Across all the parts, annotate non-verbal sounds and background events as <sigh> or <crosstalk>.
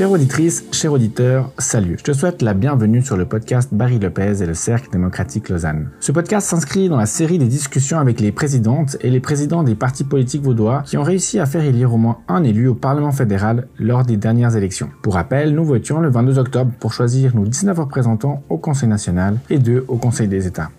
Chère auditrice, cher auditeur, salut. Je te souhaite la bienvenue sur le podcast Barry Lopez et le Cercle démocratique Lausanne. Ce podcast s'inscrit dans la série des discussions avec les présidentes et les présidents des partis politiques vaudois qui ont réussi à faire élire au moins un élu au Parlement fédéral lors des dernières élections. Pour rappel, nous votions le 22 octobre pour choisir nos 19 représentants au Conseil national et deux au Conseil des États.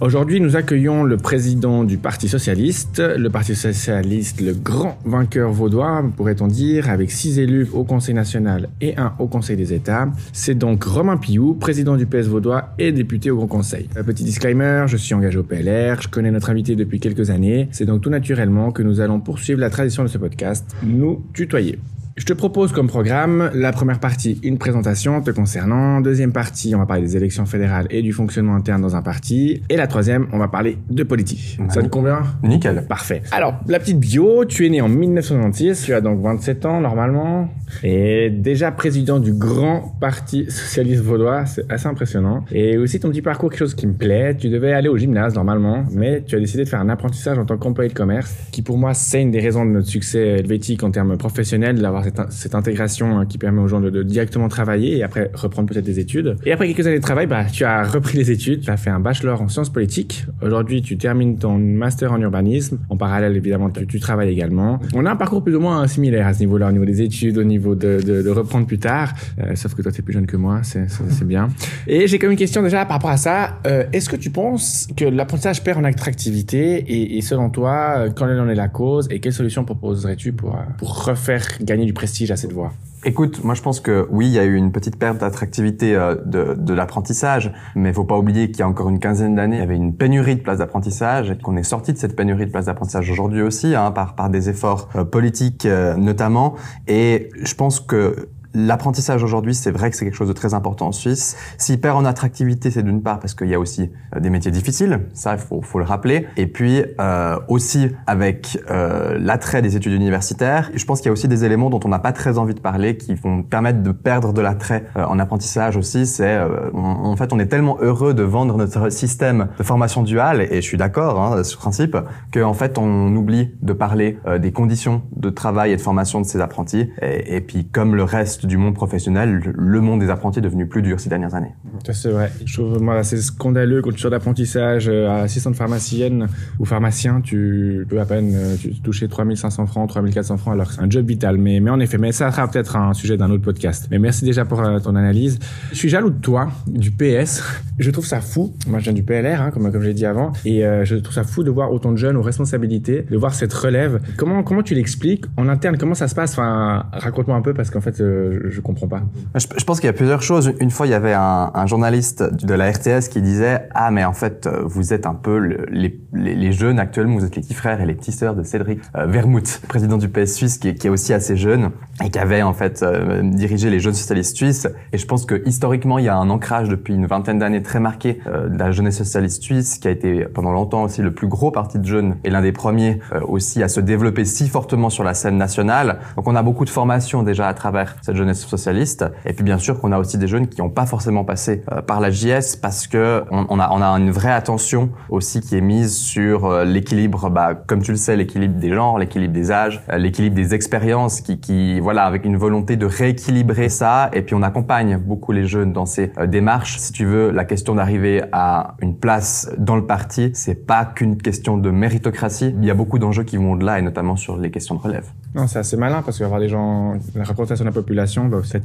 Aujourd'hui, nous accueillons le président du Parti socialiste, le Parti socialiste, le grand vainqueur vaudois, pourrait-on dire, avec six élus au Conseil national et un au Conseil des États. C'est donc Romain Pillou, président du PS vaudois et député au Grand Conseil. Un petit disclaimer, je suis engagé au PLR, je connais notre invité depuis quelques années, c'est donc tout naturellement que nous allons poursuivre la tradition de ce podcast, nous tutoyer. Je te propose comme programme la première partie, une présentation te concernant. Deuxième partie, on va parler des élections fédérales et du fonctionnement interne dans un parti. Et la troisième, on va parler de politique. Ça te convient? Nickel. Parfait. Alors, la petite bio, tu es né en 1996, tu as donc 27 ans normalement, et déjà président du grand parti socialiste vaudois, c'est assez impressionnant. Et aussi ton petit parcours, quelque chose qui me plaît, tu devais aller au gymnase normalement, mais tu as décidé de faire un apprentissage en tant qu'employé de commerce, qui pour moi c'est une des raisons de notre succès helvétique en termes professionnels, d'avoir cette, intégration hein, qui permet aux gens de, directement travailler et après reprendre peut-être des études. Et après quelques années de travail, bah, tu as repris les études, tu as fait un bachelor en sciences politiques. Aujourd'hui, tu termines ton master en urbanisme. En parallèle, évidemment, tu, travailles également. On a un parcours plus ou moins similaire à ce niveau-là, au niveau des études, au niveau de, reprendre plus tard. Euh, sauf que toi, tu es plus jeune que moi, c'est bien. Et j'ai comme une question déjà par rapport à ça. Euh, Est-ce que tu penses que l'apprentissage perd en attractivité? Et, selon toi, euh, quand en est la cause et quelles solutions proposerais-tu pour refaire gagner du prestige à cette voie Écoute, moi je pense que oui, il y a eu une petite perte d'attractivité euh, de, de l'apprentissage, mais faut pas oublier qu'il y a encore une quinzaine d'années, il y avait une pénurie de places d'apprentissage et qu'on est sorti de cette pénurie de places d'apprentissage aujourd'hui aussi, hein, par, par des efforts euh, politiques euh, notamment. Et je pense que L'apprentissage aujourd'hui, c'est vrai que c'est quelque chose de très important en Suisse. S'il perd en attractivité, c'est d'une part parce qu'il y a aussi euh, des métiers difficiles, ça il faut, faut, le rappeler, et puis euh, aussi avec euh, l'attrait des études universitaires. Je pense qu'il y a aussi des éléments dont on n'a pas très envie de parler qui vont permettre de perdre de l'attrait euh, en apprentissage aussi. C'est euh, en fait on est tellement heureux de vendre notre système de formation duale, et je suis d'accord hein, sur ce principe, qu'en fait on oublie de parler euh, des conditions de travail et de formation de ces apprentis. Et, et puis comme le reste du monde professionnel, le monde des apprentis est devenu plus dur ces dernières années. C'est vrai. Je trouve moi c'est scandaleux quand tu d'apprentissage euh, à assistante pharmacienne ou pharmacien, tu peux à peine euh, tu toucher 3500 francs, 3400 francs alors que c'est un job vital. Mais, mais en effet, mais ça sera peut-être un sujet d'un autre podcast. Mais merci déjà pour euh, ton analyse. Je suis jaloux de toi, du PS. Je trouve ça fou. Moi, je viens du PLR, hein, comme, comme j'ai dit avant. Et je trouve ça fou de voir autant de jeunes aux responsabilités, de voir cette relève. Comment, comment tu l'expliques en interne? Comment ça se passe? Enfin, raconte-moi un peu parce qu'en fait, je, comprends pas. Je, pense qu'il y a plusieurs choses. Une fois, il y avait un, journaliste de la RTS qui disait ah mais en fait vous êtes un peu le, les, jeunes actuellement, vous êtes les petits frères et les petits sœurs de Cédric euh, Vermouth, président du PS suisse, qui est, aussi assez jeune et qui avait en fait euh, dirigé les jeunes socialistes suisses. Et je pense que historiquement, il y a un ancrage depuis une vingtaine d'années très marqué euh, de la jeunesse socialiste suisse, qui a été pendant longtemps aussi le plus gros parti de jeunes et l'un des premiers euh, aussi à se développer si fortement sur la scène nationale. Donc on a beaucoup de formations déjà à travers cette jeunesse socialiste. Et puis bien sûr qu'on a aussi des jeunes qui n'ont pas forcément passé euh, par la JS parce que on, a, une vraie attention aussi qui est mise sur euh, l'équilibre, bah, comme tu le sais, l'équilibre des genres, l'équilibre des âges, euh, l'équilibre des expériences, qui, voilà, avec une volonté de rééquilibrer ça. Et puis on accompagne beaucoup les jeunes dans ces démarches. Si tu veux, la question d'arriver à une place dans le parti, c'est pas qu'une question de méritocratie. Il y a beaucoup d'enjeux qui vont au-delà, et notamment sur les questions de relève. Non, c'est assez malin parce qu'avoir des gens, la représentation de la population va aussi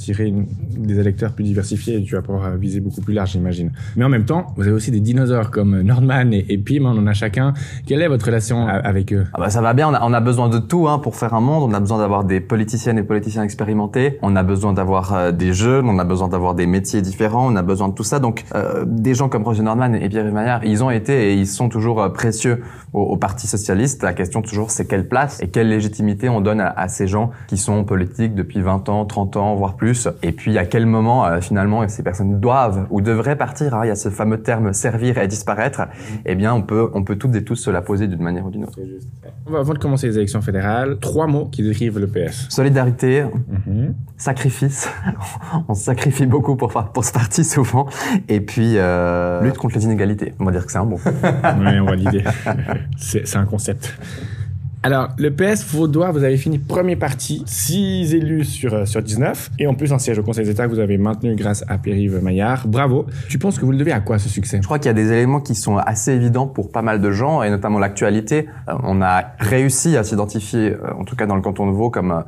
des électeurs plus diversifiés et tu vas pouvoir viser beaucoup plus large, j'imagine. Mais en même temps, vous avez aussi des dinosaures comme Nordman et, et Pim, on en a chacun. Quelle est votre relation avec eux? Ah bah Ça va bien, on a, besoin de tout hein, pour faire un monde. On a besoin d'avoir des politiciennes et politiciens expérimentés. On a besoin d'avoir euh, des jeunes, on a besoin d'avoir des métiers différents, on a besoin de tout ça. Donc, euh, des gens comme Roger Nordman et Pierre Maillard, ils ont été et ils sont toujours euh, précieux au, au Parti Socialiste. La question toujours, c'est quelle place et quelle légitimité on donne à, à ces gens qui sont politiques depuis 20 ans, 30 ans, voire plus. Et puis à quel moment euh, finalement ces personnes doivent ou devraient partir. Hein, il y a ce fameux terme servir et disparaître. Mm-hmm. Eh bien, on peut, on peut toutes et tous se la poser d'une manière ou d'une autre. Avant de commencer les élections fédérales, trois mots qui décrivent le PS. Solidarité, mm-hmm. sacrifice. <laughs> on se sacrifie beaucoup pour, pour ce parti souvent. Et puis euh, lutte contre les inégalités. On va dire que c'est un mot. <laughs> oui, on va l'idée. <laughs> C'est un concept. Alors, le PS Vaudois, vous avez fini premier parti, 6 élus sur, euh, sur 19, et en plus un siège au Conseil d'État que vous avez maintenu grâce à Pierre-Yves Maillard. Bravo. Tu penses que vous le devez à quoi ce succès? Je crois qu'il y a des éléments qui sont assez évidents pour pas mal de gens, et notamment l'actualité. Euh, on a réussi à s'identifier, euh, en tout cas dans le canton de Vaud, comme un,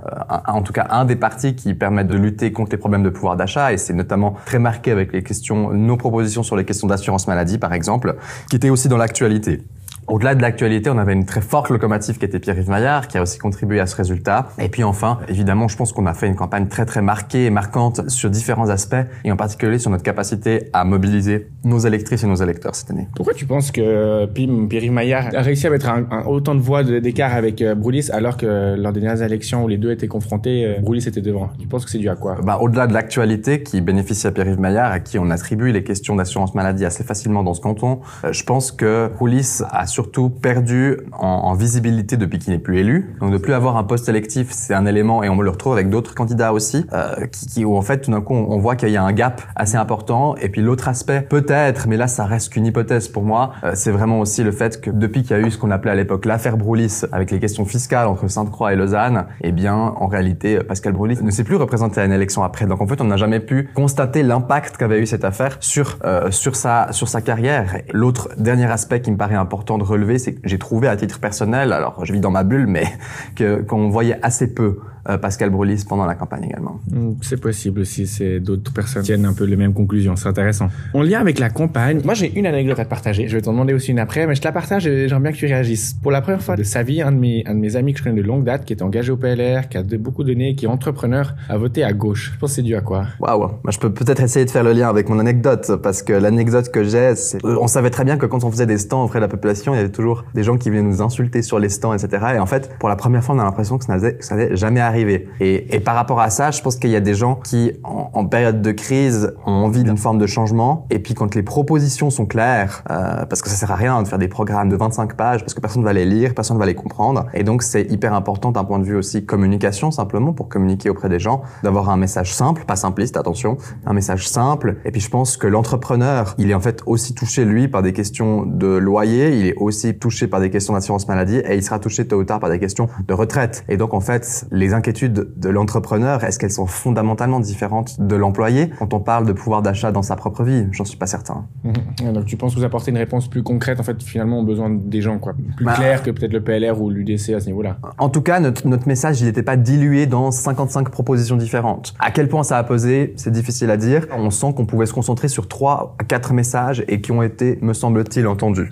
en tout cas un des partis qui permettent de lutter contre les problèmes de pouvoir d'achat, et c'est notamment très marqué avec les questions, nos propositions sur les questions d'assurance maladie, par exemple, qui étaient aussi dans l'actualité. Au-delà de l'actualité, on avait une très forte locomotive qui était Pierre-Yves Maillard, qui a aussi contribué à ce résultat. Et puis enfin, évidemment, je pense qu'on a fait une campagne très très marquée et marquante sur différents aspects, et en particulier sur notre capacité à mobiliser nos électrices et nos électeurs cette année. Pourquoi tu penses que Pim, Pierre-Yves Maillard a réussi à mettre un, autant de voix d'écart avec euh, Broulis, alors que lors des dernières élections où les deux étaient confrontés, euh, Broulis était devant? Tu penses que c'est dû à quoi? Bah, Au-delà de l'actualité qui bénéficie à Pierre-Yves Maillard, à qui on attribue les questions d'assurance maladie assez facilement dans ce canton, euh, je pense que Broulis a surtout perdu en, en visibilité depuis qu'il n'est plus élu. Donc de plus avoir un poste électif, c'est un élément et on le retrouve avec d'autres candidats aussi, euh, qui, qui, où en fait tout d'un coup on voit qu'il y a un gap assez important. Et puis l'autre aspect, peut-être, mais là ça reste qu'une hypothèse pour moi, euh, c'est vraiment aussi le fait que depuis qu'il y a eu ce qu'on appelait à l'époque l'affaire Broulis avec les questions fiscales entre Sainte-Croix et Lausanne, eh bien en réalité Pascal Broulis ne s'est plus représenté à une élection après. Donc en fait on n'a jamais pu constater l'impact qu'avait eu cette affaire sur euh, sur sa sur sa carrière. L'autre dernier aspect qui me paraît important de relever, c'est que j'ai trouvé à titre personnel, alors je vis dans ma bulle, mais <laughs> que qu'on voyait assez peu Pascal Brulis pendant la campagne également. Mm, c'est possible aussi, c'est d'autres personnes tiennent un peu les mêmes conclusions, c'est intéressant. En lien avec la campagne, moi j'ai une anecdote à te partager, je vais t'en demander aussi une après, mais je te la partage et j'aimerais bien que tu réagisses. Pour la première fois de sa vie, un de mes, un de mes amis que je connais de longue date, qui est engagé au PLR, qui a de, beaucoup donné, qui est entrepreneur, a voté à gauche. Je pense que c'est dû à quoi? Waouh, moi je peux peut-être essayer de faire le lien avec mon anecdote, parce que l'anecdote que j'ai, c'est... On savait très bien que quand on faisait des stands auprès de la population, il y avait toujours des gens qui venaient nous insulter sur les stands, etc. Et en fait, pour la première fois, on a l'impression que ça n'allait jamais et par rapport à ça, je pense qu'il y a des gens qui, en, période de crise, ont envie d'une forme de changement. Et puis quand les propositions sont claires, euh, parce que ça sert à rien de faire des programmes de 25 pages, parce que personne ne va les lire, personne ne va les comprendre. Et donc c'est hyper important d'un point de vue aussi communication, simplement pour communiquer auprès des gens, d'avoir un message simple, pas simpliste, attention, un message simple. Et puis je pense que l'entrepreneur, il est en fait aussi touché lui par des questions de loyer, il est aussi touché par des questions d'assurance maladie, et il sera touché tôt ou tard par des questions de retraite. Et donc en fait, les inquiétudes de l'entrepreneur entrepreneur, est-ce qu'elles sont fondamentalement différentes de l'employé quand on parle de pouvoir d'achat dans sa propre vie? J'en suis pas certain. <laughs> Donc tu penses vous apporter une réponse plus concrète en fait finalement aux besoins des gens quoi, plus bah, claire que peut-être le PLR ou l'UDC à ce niveau-là? En tout cas, notre, notre message il n'était pas dilué dans 55 propositions différentes. À quel point ça a posé, c'est difficile à dire. On sent qu'on pouvait se concentrer sur trois à quatre messages et qui ont été, me semble-t-il, entendus.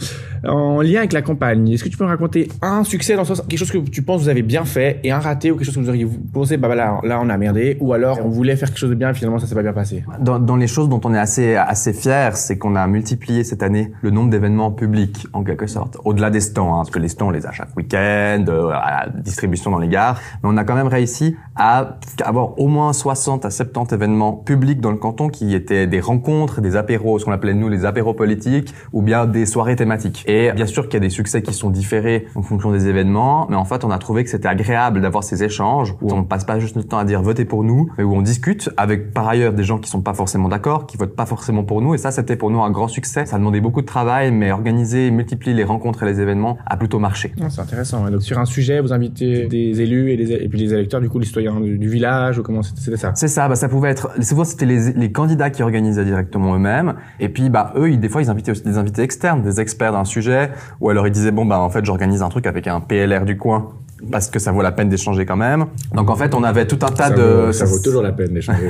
En lien avec la campagne, est-ce que tu peux me raconter un succès dans ce quelque chose que tu penses vous avez bien fait et un raté ou quelque chose que vous auriez pensé bah là, là on a merdé ou alors on voulait faire quelque chose de bien et finalement ça s'est pas bien passé. Dans, dans, les choses dont on est assez assez fier, c'est qu'on a multiplié cette année le nombre d'événements publics en quelque sorte, au-delà des stands, hein, parce que les stands on les a chaque week-end, euh, à la distribution dans les gares, mais on a quand même réussi à avoir au moins 60 à 70 événements publics dans le canton qui étaient des rencontres, des apéros, ce qu'on appelait nous les apéros politiques, ou bien des soirées thématiques. Et bien sûr qu'il y a des succès qui sont différés en fonction des événements, mais en fait on a trouvé que c'était agréable d'avoir ces échanges où on passe pas juste notre temps à dire votez pour nous, mais où on discute avec par ailleurs des gens qui sont pas forcément d'accord, qui votent pas forcément pour nous. Et ça, c'était pour nous un grand succès. Ça demandait beaucoup de travail, mais organiser, multiplier les rencontres et les événements a plutôt marché. Ah, c'est intéressant. Donc sur un sujet, vous invitez des élus et, et puis les électeurs, du coup les citoyens du, village ou comment c'était ça? C'est ça. Bah, ça pouvait être. Souvent, c'était les, les, candidats qui organisaient directement eux-mêmes. Et puis, bah eux, ils, des fois, ils invitaient aussi des invités externes, des experts d'un sujet, ou alors ils disaient bon bah en fait, j'organise un truc avec un PLR du coin parce que ça vaut la peine d'échanger quand même. Donc en fait, on avait tout un tas de ça vaut toujours la peine d'échanger.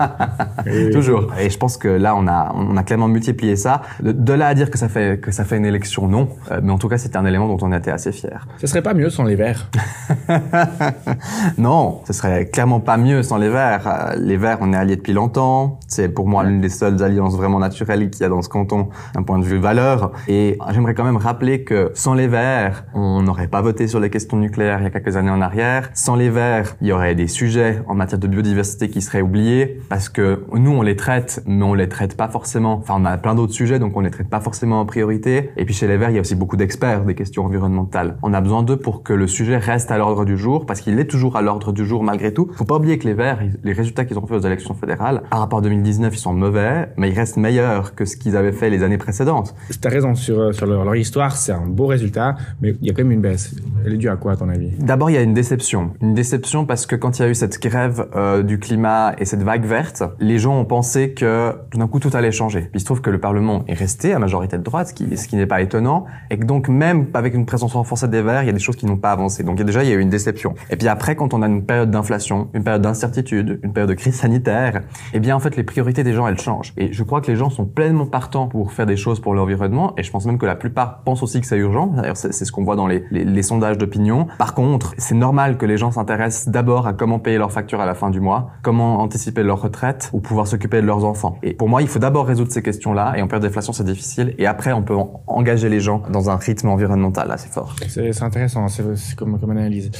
<laughs> toujours. Et je pense que là, on a on a clairement multiplié ça. De, là à dire que ça fait que ça fait une élection, non. Euh, mais en tout cas, c'était un élément dont on était assez fier. Ce serait pas mieux sans les Verts <laughs> Non, ce serait clairement pas mieux sans les Verts. Euh, les Verts, on est alliés depuis longtemps. C'est pour moi l'une des seules alliances vraiment naturelles qu'il y a dans ce canton d'un point de vue valeur. Et j'aimerais quand même rappeler que sans les Verts, on n'aurait pas voté sur les questions il y a quelques années en arrière. Sans les Verts, il y aurait des sujets en matière de biodiversité qui seraient oubliés parce que nous on les traite, mais on les traite pas forcément. Enfin, on a plein d'autres sujets, donc on les traite pas forcément en priorité. Et puis chez les Verts, il y a aussi beaucoup d'experts des questions environnementales. On a besoin d'eux pour que le sujet reste à l'ordre du jour, parce qu'il est toujours à l'ordre du jour malgré tout. Faut pas oublier que les Verts, les résultats qu'ils ont fait aux élections fédérales, par rapport à 2019, ils sont mauvais, mais ils restent meilleurs que ce qu'ils avaient fait les années précédentes. T'as raison sur, leur, leur histoire, c'est un beau résultat, mais il y a quand même une baisse. Elle est due à quoi? D'abord, il y a une déception. Une déception parce que quand il y a eu cette grève euh, du climat et cette vague verte, les gens ont pensé que tout d'un coup tout allait changer. Puis il se trouve que le Parlement est resté à majorité de droite, ce qui, n'est pas étonnant, et que donc même avec une présence renforcée des Verts, il y a des choses qui n'ont pas avancé. Donc déjà, il y a eu une déception. Et puis après, quand on a une période d'inflation, une période d'incertitude, une période de crise sanitaire, eh bien en fait les priorités des gens elles changent. Et je crois que les gens sont pleinement partants pour faire des choses pour l'environnement. Et je pense même que la plupart pensent aussi que c'est urgent. D'ailleurs, c'est ce qu'on voit dans les sondages d'opinion. Par contre, c'est normal que les gens s'intéressent d'abord à comment payer leurs factures à la fin du mois, comment anticiper leur retraite ou pouvoir s'occuper de leurs enfants. Et pour moi, il faut d'abord résoudre ces questions-là. Et en période d'inflation, c'est difficile. Et après, on peut engager les gens dans un rythme environnemental assez fort. C'est intéressant, c'est comme, analyse.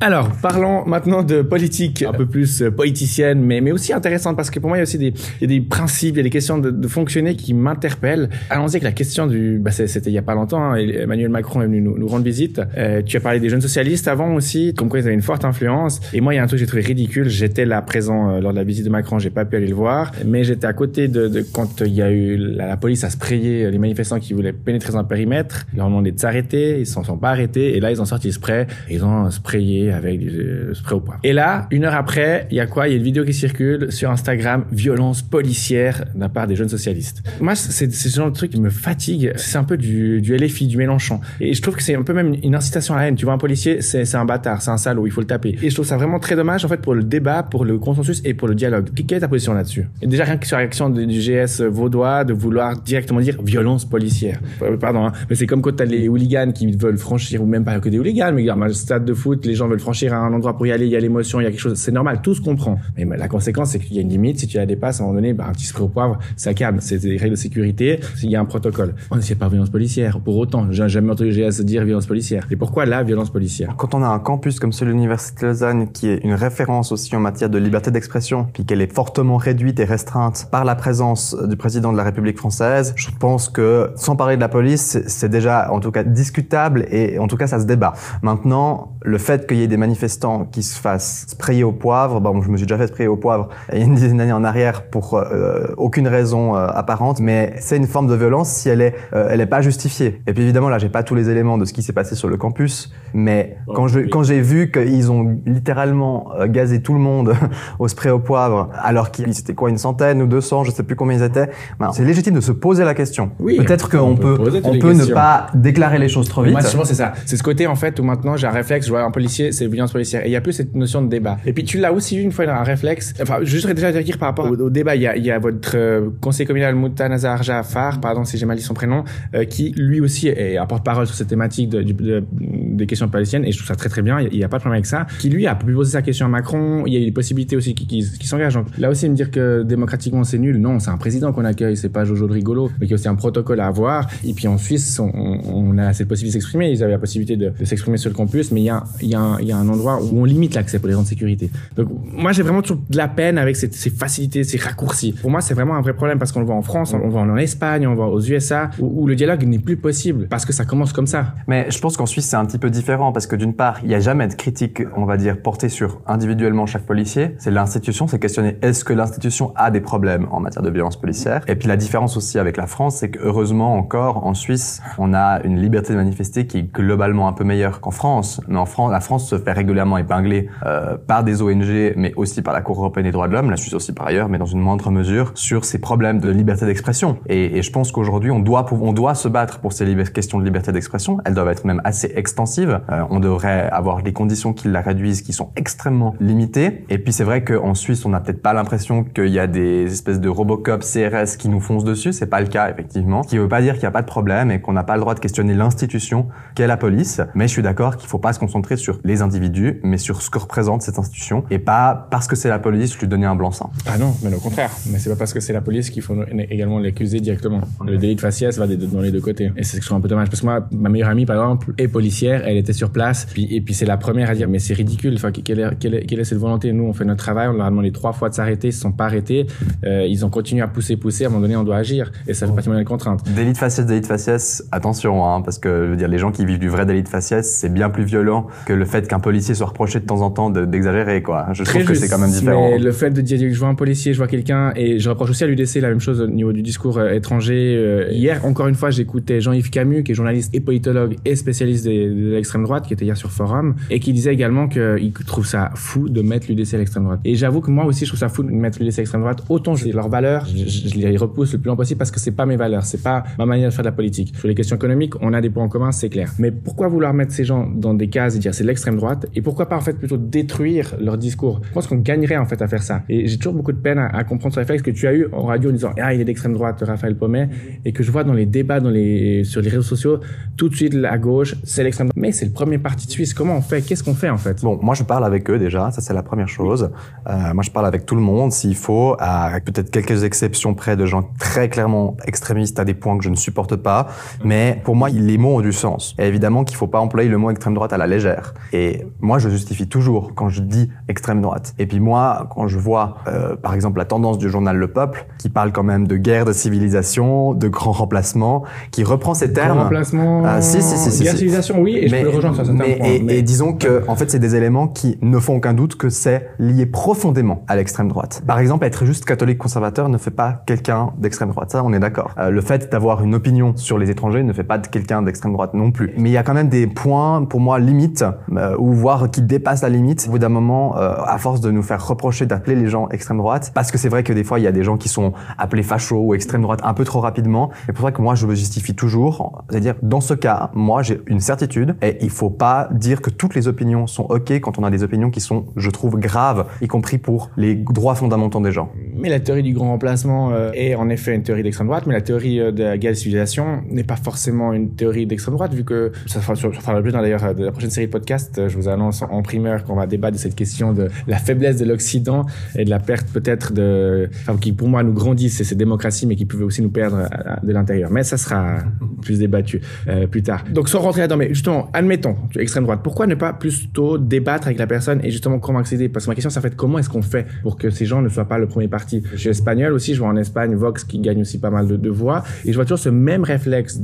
Alors, parlons maintenant de politique un peu plus euh, politicienne, mais, mais aussi intéressante parce que pour moi, il y a aussi des, des principes, il y a des questions de, de fonctionner qui m'interpellent. Allons-y avec la question du, bah c'était il y a pas longtemps, hein, Emmanuel Macron est venu nous, nous rendre visite. Euh, tu as parlé des jeunes socialistes avant aussi, comme quoi ils avaient une forte influence. Et moi, il y a un truc que j'ai trouvé ridicule. J'étais là présent euh, lors de la visite de Macron, j'ai pas pu aller le voir, mais j'étais à côté de, de quand il y a eu la, la, police a sprayé les manifestants qui voulaient pénétrer dans un périmètre. Ils leur ont demandé de s'arrêter, ils s'en sont pas arrêtés. Et là, ils ont sorti le spray, ils ont sprayé avec du euh, spray au poivre. Et là, une heure après, il y a quoi? Il y a une vidéo qui circule sur Instagram, violence policière d'un part des jeunes socialistes. Moi, c'est ce genre de truc qui me fatigue. C'est un peu du, du LFI, du Mélenchon. Et je trouve que c'est un peu même une incitation à la haine. Tu vois, un policier, c'est un bâtard, c'est un salaud, il faut le taper. Et je trouve ça vraiment très dommage, en fait, pour le débat, pour le consensus et pour le dialogue. Quelle est ta position là-dessus? Déjà, rien que sur la réaction du GS vaudois de vouloir directement dire violence policière. Euh, pardon, hein, mais c'est comme quand t'as les hooligans qui veulent franchir, ou même pas que des hooligans, mais regarde, le stade de foot, les gens veulent franchir à un endroit pour y aller, il y a l'émotion, il y a quelque chose, c'est normal, tout se comprend. Mais la conséquence, c'est qu'il y a une limite, si tu la dépasses, à un moment donné, bah, un petit au poivre, ça calme, c'est des règles de sécurité, il y a un protocole. On ne pas violence policière. Pour autant, j'ai jamais entendu GS dire violence policière. Et pourquoi la violence policière? Quand on a un campus comme celui de l'Université de Lausanne, qui est une référence aussi en matière de liberté d'expression, puis qu'elle est fortement réduite et restreinte par la présence du président de la République française, je pense que, sans parler de la police, c'est déjà, en tout cas, discutable et en tout cas, ça se débat. Maintenant, le fait qu'il y ait des manifestants qui se fassent sprayer au poivre, bon, je me suis déjà fait sprayer au poivre <laughs> il y a une dizaine d'années en arrière pour euh, aucune raison euh, apparente, mais c'est une forme de violence si elle est, euh, elle est pas justifiée. Et puis évidemment, là, j'ai pas tous les éléments de ce qui s'est passé sur le campus, mais quand je, quand j'ai vu qu'ils ont littéralement euh, gazé tout le monde <laughs> au spray au poivre, alors qu'ils c'était quoi une centaine ou 200, je sais plus combien ils étaient, ben, c'est légitime de se poser la question. Oui, Peut-être qu'on peut, on peut, ne pas déclarer les choses trop vite. Moi, c'est ça. C'est ce côté en fait où maintenant j'ai un réflexe, je vois un policier, c'est violence policière, et il y a plus cette notion de débat. Et puis tu l'as aussi eu une fois dans un réflexe. Enfin, je voudrais déjà dire par rapport au, débat, il y a, il y a votre euh, conseiller communal Mouta Nazar Jafar, pardon si j'ai mal dit son prénom, euh, qui lui aussi est un porte-parole sur cette thématique de, de, des questions et je trouve ça très très bien. Il n'y a, pas de problème avec ça. Qui lui a pu poser sa question à Macron. Il y a eu des possibilités aussi qui, qui, s'engagent. Là aussi me dire que démocratiquement c'est nul, non, c'est un président qu'on accueille, c'est pas Jojo de rigolo, mais il y a aussi un protocole à avoir. Et puis en Suisse, on, on a cette possibilité de s'exprimer. Ils avaient la possibilité de, s'exprimer sur le campus, mais il y a, un, endroit où on limite l'accès pour les gens de sécurité. Donc moi j'ai vraiment toujours de la peine avec ces, facilités, ces raccourcis. Pour moi c'est vraiment un vrai problème parce qu'on le voit en France, on, le voit en Espagne, on le voit aux USA, où le dialogue n'est plus possible parce que ça commence comme ça. Mais je pense qu'en Suisse c'est un petit peu différent parce que d'une part il n'y a jamais de critique, on va dire, portée sur individuellement chaque policier. C'est l'institution, c'est questionner est-ce que l'institution a des problèmes en matière de violence policière. Et puis la différence aussi avec la France, c'est que heureusement encore en Suisse, on a une liberté de manifester qui est globalement un peu meilleure qu'en France. Mais en France, la France se fait régulièrement épingler euh, par des ONG, mais aussi par la Cour européenne des droits de l'homme, la Suisse aussi par ailleurs, mais dans une moindre mesure, sur ces problèmes de liberté d'expression. Et, et, je pense qu'aujourd'hui, on doit, on doit se battre pour ces questions de liberté d'expression. Elles doivent être même assez extensives. Euh, on devrait avoir des conditions qui la réduisent, qui sont extrêmement limitées. Et puis c'est vrai qu'en Suisse, on n'a peut-être pas l'impression qu'il y a des espèces de Robocop, CRS qui nous foncent dessus. C'est pas le cas effectivement. Ce qui veut pas dire qu'il n'y a pas de problème et qu'on n'a pas le droit de questionner l'institution qu'est la police. Mais je suis d'accord qu'il faut pas se concentrer sur les individus, mais sur ce que représente cette institution et pas parce que c'est la police lui donner un blanc-seing. Ah non, mais au contraire. Mais c'est pas parce que c'est la police qu'il faut également l'accuser directement. Le délit de faciès va dans les deux côtés. Et c'est un peu dommage parce que moi, ma meilleure amie par exemple est policière. Elle était sur place. Puis, et puis c'est la première à dire mais c'est ridicule. Enfin, quelle est, quelle, est, quelle est, cette volonté? Nous, on fait notre travail. On leur a demandé trois fois de s'arrêter. Ils se sont pas arrêtés. Euh, ils ont continué à pousser, pousser. À un moment donné, on doit agir. Et ça fait partie de contraintes. Délit de faciès, délit de faciès. Attention, hein, parce que je veux dire, les gens qui vivent du vrai délit de faciès, c'est bien plus violent que le fait qu'un policier soit reproché de temps en temps d'exagérer. quoi. Je trouve que c'est quand même différent. Mais le fait de dire que je vois un policier, je vois quelqu'un, et je reproche aussi à l'UDC la même chose au niveau du discours euh, étranger. Euh, hier, encore une fois, j'écoutais Jean-Yves Camus, qui est journaliste et politologue et spécialiste de, l'extrême droite, qui était hier sur Forum, et qui disait également qu'il trouve ça fou de mettre l'UDC à l'extrême droite. Et j'avoue que moi aussi, je trouve ça fou de mettre l'UDC à l'extrême droite. Autant j'ai leurs valeurs, je, les repousse le plus loin possible parce que c'est pas mes valeurs, c'est pas ma manière de faire de la politique. Sur les questions économiques, on a des points en commun, c'est clair. Mais pourquoi vouloir mettre ces gens dans des cases et dire c'est l'extrême droite? Et pourquoi pas en fait plutôt détruire leur discours? Je pense qu'on gagnerait en fait à faire ça. Et j'ai toujours beaucoup de peine à, comprendre ce réflexe que tu as eu en radio en disant ah il est d'extrême droite Raphaël Pommet et que je vois dans les débats dans les sur les réseaux sociaux tout de suite à gauche c'est l'extrême droite. Mais c'est le parti de Suisse. Comment on fait? Qu'est-ce qu'on fait en fait? Bon, moi je parle avec eux déjà, ça c'est la première chose. Euh, moi je parle avec tout le monde s'il faut, à peut-être quelques exceptions près de gens très clairement extrémistes à des points que je ne supporte pas. Mais pour moi les mots ont du sens. Et évidemment qu'il faut pas employer le mot extrême droite à la légère. Et moi je justifie toujours quand je dis extrême droite. Et puis moi quand je vois euh, par exemple la tendance du journal Le Peuple qui parle quand même de guerre de civilisation, de grand remplacement, qui reprend ces termes. Grand remplacement. Ah, si, si, si, si, guerre de civilisation, oui, et mais, je peux le rejoindre sur mais, et, mais... et, disons que, en fait, c'est des éléments qui ne font aucun doute que c'est lié profondément à l'extrême droite. Par exemple, être juste catholique conservateur ne fait pas quelqu'un d'extrême droite. Ça, on est d'accord. Euh, le fait d'avoir une opinion sur les étrangers ne fait pas de quelqu'un d'extrême droite non plus. Mais il y a quand même des points, pour moi, limites, euh, ou voire qui dépassent la limite. Au bout d'un moment, euh, à force de nous faire reprocher d'appeler les gens extrême droite, parce que c'est vrai que des fois, il y a des gens qui sont appelés fachos ou extrême droite un peu trop rapidement. Et pour ça que moi, je me justifie toujours. C'est-à-dire, dans ce cas, moi, j'ai une certitude et il faut pas dire que toutes les opinions sont OK quand on a des opinions qui sont, je trouve, graves, y compris pour les droits fondamentaux des gens. Mais la théorie du grand remplacement euh, est en effet une théorie d'extrême droite, mais la théorie euh, de la de civilisation n'est pas forcément une théorie d'extrême droite, vu que ça fera, ça fera l'objet d'ailleurs de la prochaine série de podcasts. Je vous annonce en primeur qu'on va débattre de cette question de la faiblesse de l'Occident et de la perte peut-être de, qui pour moi nous grandissent, c'est ces démocraties, mais qui pouvaient aussi nous perdre euh, de l'intérieur. Mais ça sera plus débattu euh, plus tard. Donc sans rentrer là-dedans, mais justement, admettons, extrême droite, pourquoi ne pas plutôt débattre avec la personne et justement comment accéder Parce que ma question, en fait comment est-ce qu'on fait pour que ces gens ne soient pas le premier parti? Je suis espagnol aussi, je vois en Espagne Vox qui gagne aussi pas mal de, voix, et je vois toujours ce même réflexe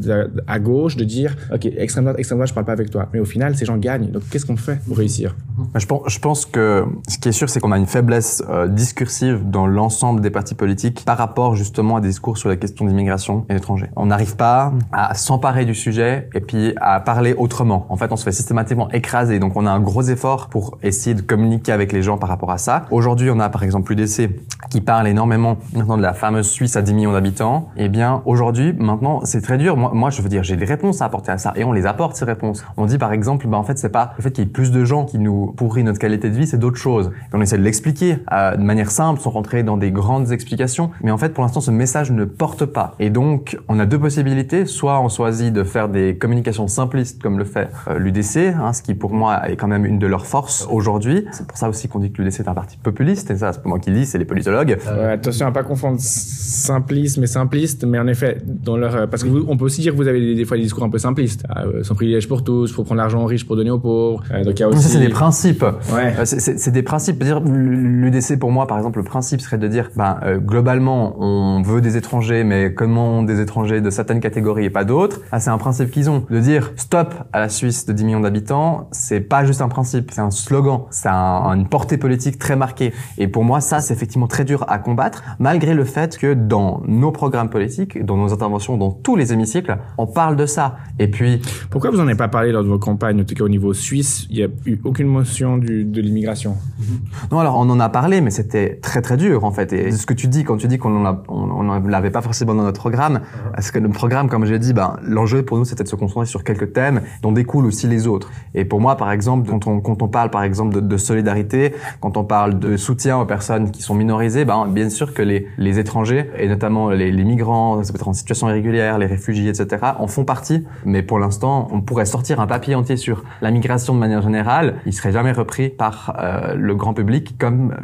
à gauche de dire, ok, extrême droite, extrême droite, je parle pas avec toi. Mais au final, ces gens gagnent. Donc qu'est-ce qu'on fait pour réussir? Je pense, je pense que ce qui est sûr, c'est qu'on a une faiblesse euh, discursive dans l'ensemble des partis politiques par rapport justement à des discours sur la question d'immigration et d'étrangers. On n'arrive pas à s'emparer du sujet et puis à parler autrement. En fait, on se fait systématiquement écraser. Donc, on a un gros effort pour essayer de communiquer avec les gens par rapport à ça. Aujourd'hui, on a par exemple l'UDC qui parle énormément maintenant de la fameuse Suisse à 10 millions d'habitants. Eh bien, aujourd'hui, maintenant, c'est très dur. Moi, je veux dire, j'ai des réponses à apporter à ça et on les apporte ces réponses. On dit par exemple, bah en fait, c'est pas le fait qu'il y ait plus de gens qui nous pourrissent notre qualité de vie, c'est d'autres choses. Et on essaie de l'expliquer euh, de manière simple, sans rentrer dans des grandes explications. Mais en fait, pour l'instant, ce message ne porte pas. Et donc, on a deux possibilités. Soit on choisit de faire des communications simplistes comme le fait euh, l'UDC, hein, ce qui pour moi est quand même une de leurs forces aujourd'hui. C'est pour ça aussi qu'on dit que l'UDC est un parti populiste. Et ça, c'est pas moi qui le dis, c'est les politologues. Euh, attention à pas confondre simplisme et simpliste, mais en effet, dans leur parce que vous, on peut aussi dire que vous avez des, fois des discours un peu simplistes, sans privilège pour tous, faut prendre l'argent aux riches pour donner aux pauvres. donc il y a aussi. Ça, c'est des principes. Ouais. c'est des principes. Dire l'UDC pour moi, par exemple, le principe serait de dire, ben globalement, on veut des étrangers, mais comment des étrangers de certaines catégories et pas d'autres. Ah, c'est un principe qu'ils ont. De dire stop à la Suisse de 10 millions d'habitants, c'est pas juste un principe, c'est un slogan, c'est un, une portée politique très marquée. Et pour moi, ça, c'est effectivement très dur à combattre, malgré le fait que dans nos programmes politiques, dans nos interventions, dans tous les hémicycles, on parle de ça. Et puis... Pourquoi vous en avez pas parlé lors de vos campagnes, en tout cas au niveau suisse? Il n'y a eu aucune motion du, de l'immigration <laughs> Non, alors on en a parlé, mais c'était très très dur en fait. Et ce que tu dis, quand tu dis qu'on ne l'avait pas forcément dans notre programme, parce que le programme, comme j'ai dit, ben, l'enjeu pour nous, c'était de se concentrer sur quelques thèmes dont découlent aussi Et pour moi, par exemple, quand on, parle, par exemple, de, solidarité, quand on parle de soutien aux personnes qui sont minorisées, ben, bien sûr que les, étrangers, et notamment les, migrants, ça peut être en situation irrégulière, les réfugiés, etc., en font partie. Mais pour l'instant, on pourrait sortir un papier entier sur la migration de manière générale. Il serait jamais repris par euh, le grand public comme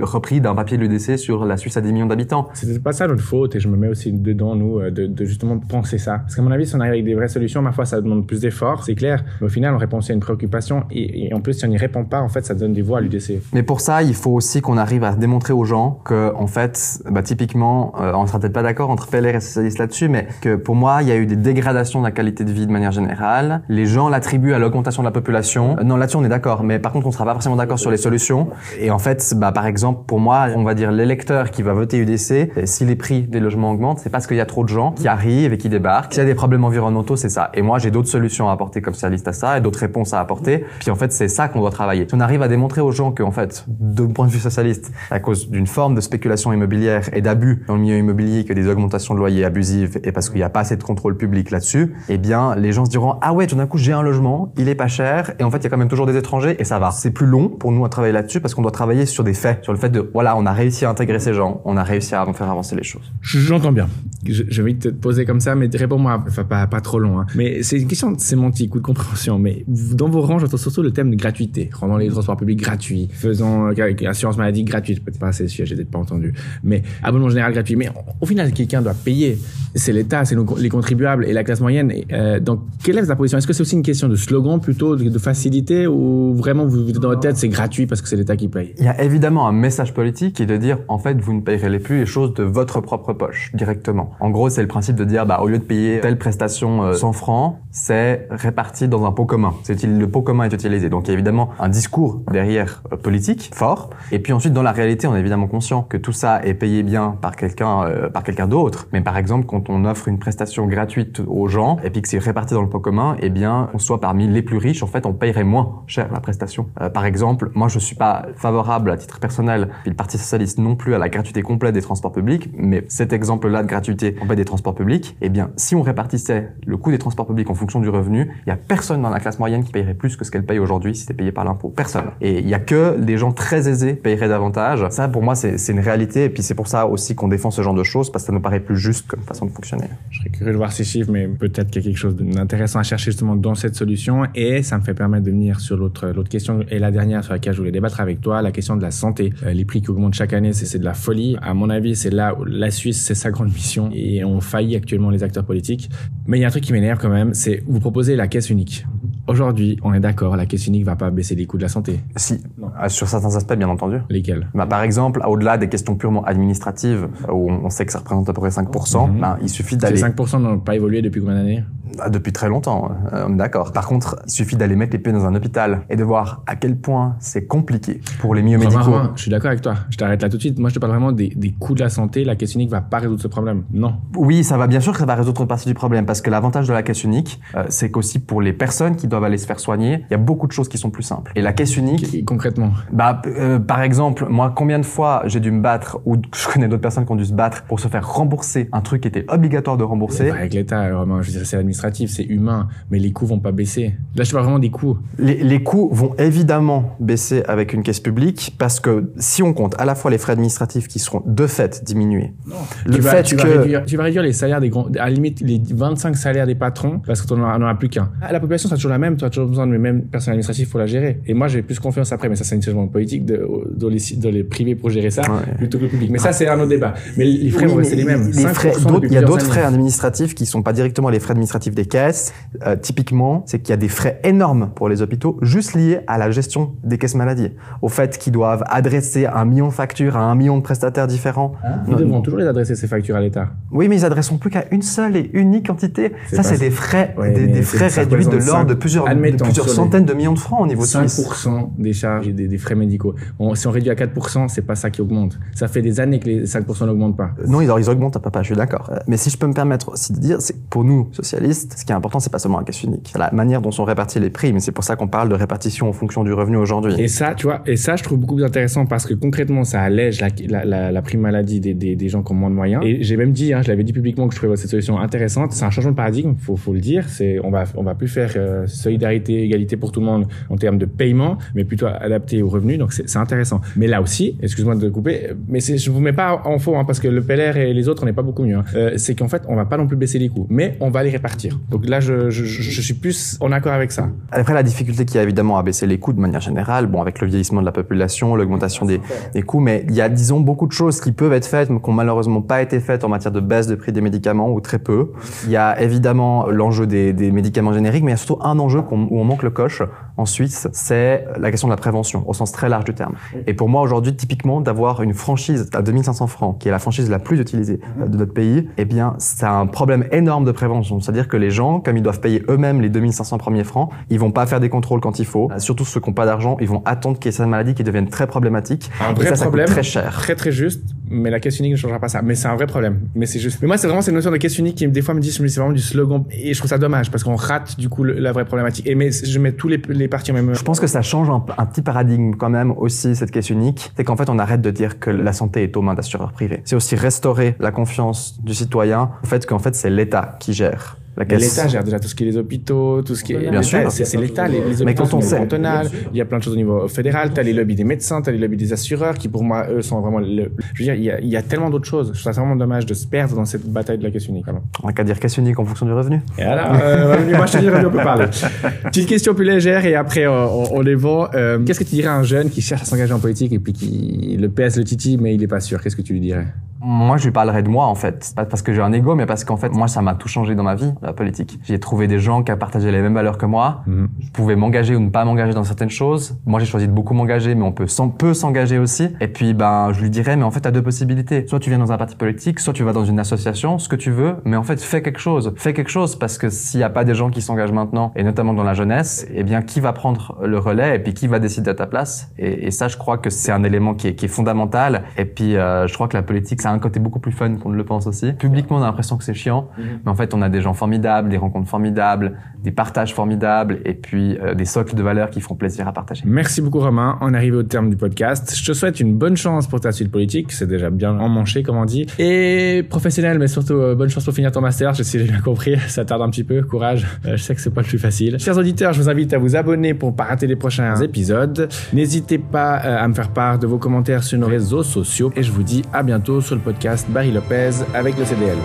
repris d'un papier de l'UDC sur la Suisse à 10 millions d'habitants. C'était pas ça notre faute et je me mets aussi dedans, nous, euh, de, de justement penser ça. Parce qu'à mon avis, si on arrive avec des vraies solutions, ma foi, ça demande plus d'efforts, c'est clair. Mais au final, on répond aussi à une préoccupation et, en plus, si on n'y répond pas, en fait, ça donne des voix à l'UDC. Mais pour ça, il faut aussi qu'on arrive à démontrer aux gens que, en fait, bah, typiquement, euh, on sera peut-être pas d'accord entre PLR et socialistes là-dessus, mais que pour moi, il y a eu des dégradations de la qualité de vie de manière générale. Les gens l'attribuent à l'augmentation de la population. Euh, non, là-dessus, on est d'accord. Mais par contre, on sera pas forcément d'accord sur les solutions. Et en fait, bah, par exemple, pour moi, on va dire l'électeur qui va voter UDC, si les prix des logements augmentent, c'est parce qu'il y a trop de gens qui arrivent et qui débarquent. S'il y a des problèmes environnementaux, c'est ça. Et moi, j'ai d'autres solutions à apporter comme socialiste à ça et d'autres réponses à apporter. Puis en fait, c'est ça qu'on doit travailler. Si on arrive à démontrer aux gens qu'en fait, de point de vue socialiste, à cause d'une forme de spéculation immobilière et d'abus dans le milieu immobilier, que des augmentations de loyers abusives et parce qu'il n'y a pas assez de contrôle public là-dessus, eh bien, les gens se diront ah ouais, tout d'un coup, j'ai un logement, il est pas cher et en fait, il y a quand même toujours des étrangers et ça va. C'est plus long pour nous à travailler là-dessus parce qu'on doit travailler sur des faits, sur le fait de voilà, on a réussi à intégrer ces gens, on a réussi à faire avancer les choses. J'entends bien. Je, je vais te poser comme ça, mais réponds-moi, enfin pas, pas trop long. Hein. Mais c'est une question de sémantique ou de compréhension. Mais dans vos rangs, j'entends surtout le thème de gratuité, rendant les transports publics gratuits, faisant euh, assurance maladie gratuite, peut-être pas assez, j'ai peut-être pas entendu. Mais abonnement général gratuit. Mais au final, quelqu'un doit payer. C'est l'État, c'est les contribuables et la classe moyenne. Euh, donc, quelle est la position? Est-ce que c'est aussi une question de slogan plutôt, de, facilité, ou vraiment vous, dans votre tête c'est gratuit parce que c'est l'État qui paye? Il y a évidemment un message politique qui est de dire en fait vous ne payerez plus les choses de votre propre poche directement. En gros, c'est le principe de dire bah au lieu de payer telle prestation 100 euh, francs, c'est réparti dans un pot commun. C'est le pot commun est utilisé? Donc il y a évidemment un discours derrière euh, politique fort. Et puis ensuite dans la réalité, on est évidemment conscient que tout ça est payé bien par quelqu'un euh, par quelqu'un d'autre. Mais par exemple, quand on offre une prestation gratuite aux gens et puis que c'est réparti dans le pot commun, eh bien on soit parmi les plus riches, en fait, on payerait moins cher la prestation. par exemple, moi je suis pas favorable à titre personnel, puis le Parti socialiste non plus à la gratuité complète des transports publics, mais cet exemple-là de gratuité en fait des transports publics, eh bien si on répartissait le coût des transports publics en fonction du revenu, il y a personne dans la classe moyenne qui payerait plus que ce qu'elle paye aujourd'hui si c'était payé par l'impôt. Personne. Et il y a que des gens très aisés paieraient davantage. Ça, pour moi, c'est une réalité. Et puis c'est pour ça aussi qu'on défend ce genre de choses parce que ça nous paraît plus juste comme façon de fonctionner. Je serais curieux de voir ces chiffres, mais peut-être qu'il y a quelque chose d'intéressant à chercher justement dans cette solution. Et ça me fait permettre de venir sur l'autre l'autre question et la dernière sur laquelle je voulais débattre avec toi, la question de la santé. Euh, les prix qui augmentent chaque année, c'est de la folie. À mon avis, c'est là où la Suisse, c'est sa grande mission et on faillit actuellement les acteurs politiques. Mais il y a un truc qui m'énerve quand même, c'est vous proposez la caisse unique. Aujourd'hui, on est d'accord, la caisse unique va pas baisser les coûts de la santé. Si, ah, sur certains aspects, bien entendu. Lesquels? Bah, Par exemple, au-delà des questions purement administratives, où on sait que ça représente à peu près 5%, mhm. bah, il suffit d'aller... Ces 5% n'ont pas évolué depuis combien d'années? Ah, Depuis très longtemps, euh, on est d'accord. Par contre, il suffit d'aller mettre les pieds dans un hôpital et de voir à quel point c'est compliqué pour les milieux médicaux. je suis d'accord avec toi. Je t'arrête là tout de suite. Moi, je te parle vraiment des, des coûts de la santé. La caisse unique va pas résoudre ce problème. Non. Oui, ça va bien sûr que ça va résoudre une partie du problème parce que l'avantage de la caisse unique, euh, c'est qu'aussi pour les personnes qui doivent aller se faire soigner, il y a beaucoup de choses qui sont plus simples. Et la caisse unique, concrètement, bah euh, par exemple, moi, combien de fois j'ai dû me battre ou <laughs> je connais d'autres personnes qui ont dû se battre pour se faire rembourser un truc qui était obligatoire de rembourser. Avec l'État, vraiment, je c'est administratif, c'est humain, mais les coûts vont pas baisser. Là, je parle vraiment des coûts. Les, les coûts vont évidemment baisser avec une caisse publique parce que si on compte à la fois les frais administratifs qui seront de fait diminués, non. le tu fait vas, tu que vas réduire, tu vas réduire les salaires des grands, à la limite les 25 salaires des patrons parce que tu n'en as plus qu'un. La population sera toujours la même, tu as toujours besoin de même personnel administratif pour la gérer. Et moi, j'ai plus confiance après, mais ça, c'est une décision politique de, de, les, de les privés pour gérer ça plutôt que le public. Mais ça, c'est un autre débat. Mais les frais vont rester les mêmes. Les frais, il y a d'autres frais administratifs qui sont pas directement les frais administratifs des caisses. Euh, typiquement, c'est qu'il y a des frais énormes pour les hôpitaux juste liés à la gestion des caisses maladie. Au fait qu'ils doivent adresser un million de factures à un million de prestataires différents. Hein ils devront toujours les adresser ces factures à l'État. Oui, mais ils adresseront plus qu'à une seule et unique entité. Ça, c'est des frais, des, frais réduits de l'ordre de plusieurs, plusieurs centaines de millions de francs au niveau 5% des charges et des, frais médicaux. si on réduit à 4%, c'est pas ça qui augmente. Ça fait des années que les 5% n'augmentent pas. Euh, non, ils, ils augmentent à papa, je suis d'accord. Euh, mais si je peux me permettre aussi de dire, c'est pour nous, socialistes, ce qui est important, c'est pas seulement un caisse unique. C'est la manière dont sont répartis les prix, mais c'est pour ça qu'on parle de répartition en fonction du revenu aujourd'hui. Et ça, tu vois, et ça, je trouve beaucoup plus intéressant parce que concrètement, ça allège la, la, la, prime maladie des, des, des, gens qui ont moins de moyens. Et j'ai même dit, hein, je l'avais dit publiquement que je trouvais cette solution intéressante. C'est un changement de paradigme, faut, faut le dire. C'est, on va, on va plus faire euh, solidarité, égalité pour tout le monde en termes de paiement, mais plutôt adapté aux revenus. Donc c'est intéressant. Mais là aussi, excuse-moi de couper, mais je vous mets pas en faux hein, parce que le PLR et les autres, on n'est pas beaucoup mieux. Hein. Euh, c'est qu'en fait, on va pas non plus baisser les coûts, mais on va les répartir. Donc là, je, suis plus en accord avec ça. Après, la difficulté qu'il y a évidemment à baisser les coûts de manière générale, bon, avec le vieillissement de la population, l'augmentation des, des coûts, mais il y a, disons, beaucoup de choses qui peuvent être faites, mais qui ont malheureusement pas été faites en matière de baisse de prix des médicaments ou très peu. Il y a évidemment l'enjeu des, des médicaments génériques, mais il y a surtout un enjeu où on manque le coche en Suisse, c'est la question de la prévention, au sens très large du terme. Et pour moi, aujourd'hui, typiquement, d'avoir une franchise à 2500 francs, qui est la franchise la plus utilisée de notre pays, eh bien, c'est un problème énorme de prévention. C'est-à-dire que les gens, comme ils doivent payer eux-mêmes les 2500 premiers francs, ils vont pas faire des contrôles quand il faut. Surtout ceux qui n'ont pas d'argent, ils vont attendre qu'il y ait cette maladie qui devienne très problématique. Un vrai problème. très cher. Très, très juste. Mais la caisse unique ne changera pas ça. Mais c'est un vrai problème. Mais c'est juste. Mais moi, c'est vraiment cette notion de caisse unique qui, des fois, me dit, c'est vraiment du slogan. Et je trouve ça dommage parce qu'on rate, du coup, la vraie problématique. Je mets tous les, parties. Je pense que ça change un, un, petit paradigme quand même aussi, cette caisse unique. C'est qu'en fait, on arrête de dire que la santé est aux mains d'assureurs privés. C'est aussi restaurer la confiance du citoyen au fait qu'en fait, c'est l'État qui gère L'État gère déjà tout ce qui est les hôpitaux, tout ce qui est. Bien sûr. C'est l'État, les, les, hôpitaux sont cantonales. Il y a plein de choses au niveau fédéral. T'as les lobbies des médecins, t'as les lobbies des assureurs, qui pour moi, eux, sont vraiment. Le... Je veux dire, il y a, il y a tellement d'autres choses. Je trouve ça vraiment dommage de se perdre dans cette bataille de la caisse unique. On n'a qu'à dire caisse unique en fonction du revenu. Et alors, euh, moi, je te dis revenu, on peut parler. <laughs> Petite question plus légère et après, on, on les vend. Euh, Qu'est-ce que tu dirais à un jeune qui cherche à s'engager en politique et puis qui le PS le titi, mais il est pas sûr? Qu'est-ce que tu lui dirais? Moi, je lui parlerais de moi, en fait. Pas parce que j'ai un ego, mais parce qu'en fait, moi, ça m'a tout changé dans ma vie, la politique. J'ai trouvé des gens qui partageaient les mêmes valeurs que moi. Mhm. Je pouvais m'engager ou ne pas m'engager dans certaines choses. Moi, j'ai choisi de beaucoup m'engager, mais on peut peut s'engager aussi. Et puis, ben, je lui dirais, mais en fait, t'as deux possibilités. Soit tu viens dans un parti politique, soit tu vas dans une association, ce que tu veux. Mais en fait, fais quelque chose. Fais quelque chose parce que s'il n'y a pas des gens qui s'engagent maintenant, et notamment dans la jeunesse, eh bien, qui va prendre le relais et puis qui va décider à ta place? Et, et ça, je crois que c'est un élément qui est, qui est fondamental. Et puis, euh, je crois que la politique, ça a un côté beaucoup plus fun qu'on ne le pense aussi. Publiquement, on a l'impression que c'est chiant, mhm. mais en fait, on a des gens formidables, des rencontres formidables, des partages formidables, et puis euh, des socles de valeurs qui feront plaisir à partager. Merci beaucoup, Romain. On arrive au terme du podcast. Je te souhaite une bonne chance pour ta suite politique. C'est déjà bien emmanché, comme on dit, et professionnel, mais surtout euh, bonne chance pour finir ton master. Je sais, j'ai bien compris. <laughs> Ça tarde un petit peu. Courage. Euh, je sais que c'est pas le plus facile. Chers auditeurs, je vous invite à vous abonner pour pas rater les prochains épisodes. N'hésitez pas à me faire part de vos commentaires sur nos réseaux sociaux, et je vous dis à bientôt sur podcast Barry Lopez avec le CDL.